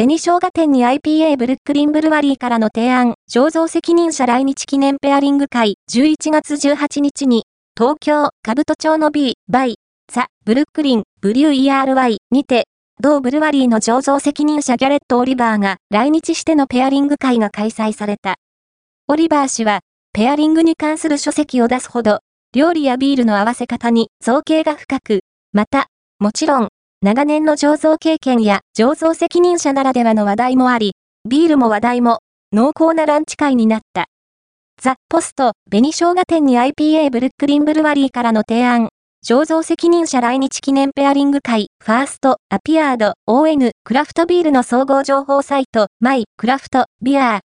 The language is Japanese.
紅生姜店に IPA ブルックリンブルワリーからの提案、醸造責任者来日記念ペアリング会11月18日に、東京、兜町の B、バイ、ザ・ブルックリン、ブリュー ERY にて、同ブルワリーの醸造責任者ギャレット・オリバーが来日してのペアリング会が開催された。オリバー氏は、ペアリングに関する書籍を出すほど、料理やビールの合わせ方に造形が深く、また、もちろん、長年の醸造経験や醸造責任者ならではの話題もあり、ビールも話題も、濃厚なランチ会になった。ザ・ポスト、紅生姜店に IPA ブルックリンブルワリーからの提案、醸造責任者来日記念ペアリング会、ファースト、アピアード、ON、クラフトビールの総合情報サイト、マイ、クラフト、ビアー、